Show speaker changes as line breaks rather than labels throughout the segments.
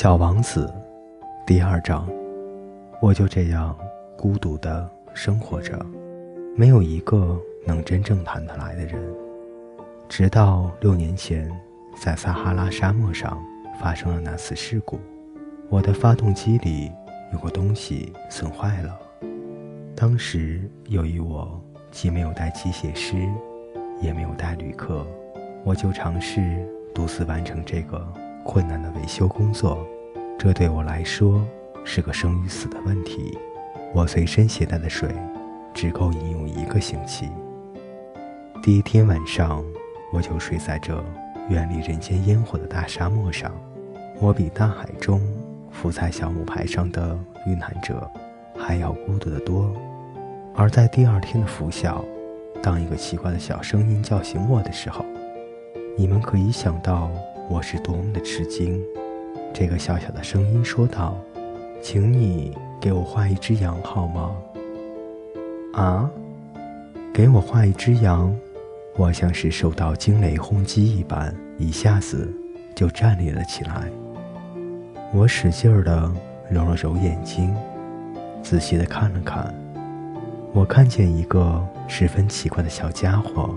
小王子，第二章。我就这样孤独的生活着，没有一个能真正谈得来的人。直到六年前，在撒哈拉沙漠上发生了那次事故，我的发动机里有个东西损坏了。当时由于我既没有带机械师，也没有带旅客，我就尝试独自完成这个。困难的维修工作，这对我来说是个生与死的问题。我随身携带的水只够饮用一个星期。第一天晚上，我就睡在这远离人间烟火的大沙漠上。我比大海中浮在小木牌上的遇难者还要孤独得多。而在第二天的拂晓，当一个奇怪的小声音叫醒我的时候，你们可以想到。我是多么的吃惊！这个小小的声音说道：“请你给我画一只羊好吗？”啊，给我画一只羊！我像是受到惊雷轰击一般，一下子就站立了起来。我使劲儿地揉了揉眼睛，仔细地看了看。我看见一个十分奇怪的小家伙，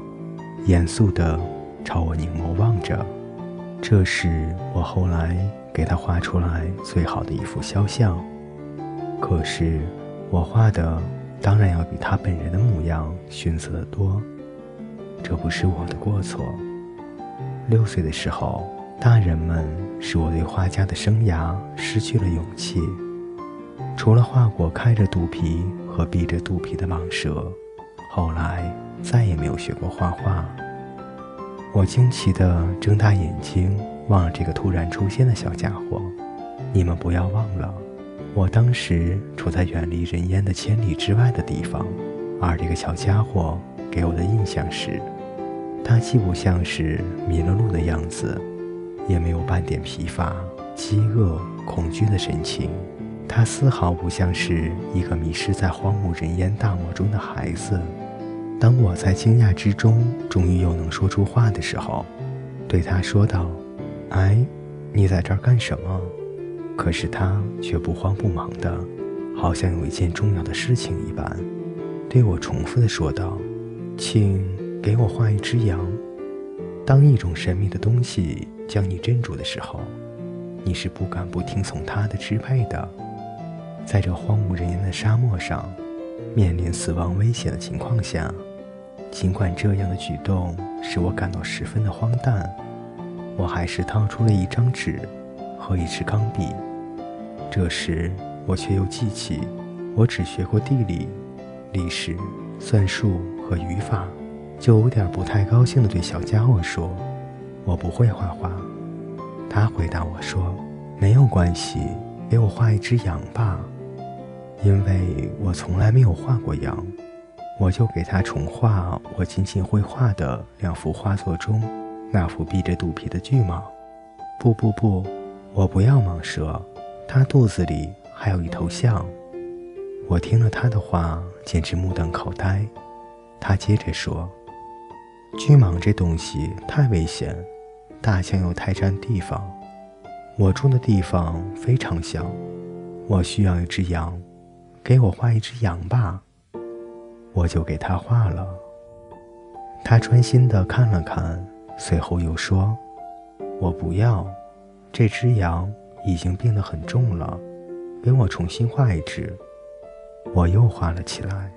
严肃地朝我凝眸望着。这是我后来给他画出来最好的一幅肖像，可是我画的当然要比他本人的模样逊色得多。这不是我的过错。六岁的时候，大人们使我对画家的生涯失去了勇气。除了画过开着肚皮和闭着肚皮的蟒蛇，后来再也没有学过画画。我惊奇地睁大眼睛望着这个突然出现的小家伙。你们不要忘了，我当时处在远离人烟的千里之外的地方，而这个小家伙给我的印象是，他既不像是迷了路的样子，也没有半点疲乏、饥饿、恐惧的神情。他丝毫不像是一个迷失在荒无人烟大漠中的孩子。当我在惊讶之中，终于又能说出话的时候，对他说道：“哎，你在这儿干什么？”可是他却不慌不忙的，好像有一件重要的事情一般，对我重复的说道：“请给我画一只羊。”当一种神秘的东西将你镇住的时候，你是不敢不听从它的支配的。在这荒无人烟的沙漠上，面临死亡危险的情况下。尽管这样的举动使我感到十分的荒诞，我还是掏出了一张纸和一支钢笔。这时，我却又记起，我只学过地理、历史、算术和语法，就有点不太高兴地对小家伙说：“我不会画画。”他回答我说：“没有关系，给我画一只羊吧，因为我从来没有画过羊。”我就给他重画我仅仅会画的两幅画作中那幅闭着肚皮的巨蟒。不不不，我不要蟒蛇，它肚子里还有一头象。我听了他的话，简直目瞪口呆。他接着说：“巨蟒这东西太危险，大象又太占地方。我住的地方非常小，我需要一只羊，给我画一只羊吧。”我就给他画了。他专心地看了看，随后又说：“我不要，这只羊已经变得很重了，给我重新画一只。”我又画了起来。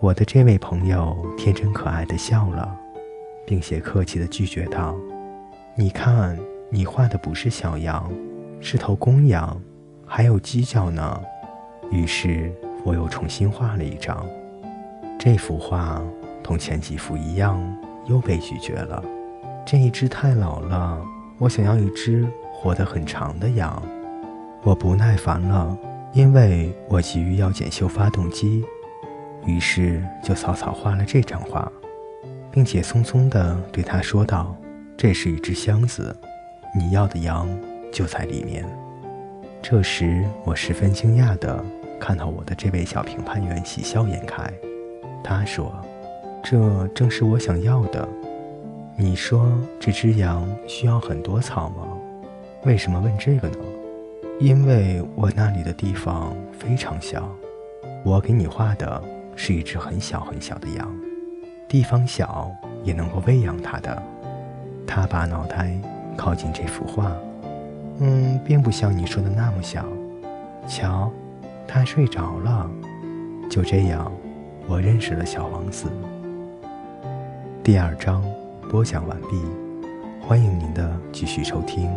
我的这位朋友天真可爱的笑了，并且客气地拒绝道：“你看，你画的不是小羊，是头公羊，还有犄角呢。”于是我又重新画了一张。这幅画同前几幅一样，又被拒绝了。这一只太老了，我想要一只活得很长的羊。我不耐烦了，因为我急于要检修发动机，于是就草草画了这张画，并且匆匆地对他说道：“这是一只箱子，你要的羊就在里面。”这时，我十分惊讶地看到我的这位小评判员喜笑颜开。他说：“这正是我想要的。你说这只羊需要很多草吗？为什么问这个呢？因为我那里的地方非常小，我给你画的是一只很小很小的羊，地方小也能够喂养它的。他把脑袋靠近这幅画，嗯，并不像你说的那么小。瞧，他睡着了。就这样，我认识了小王子。第二章播讲完毕，欢迎您的继续收听。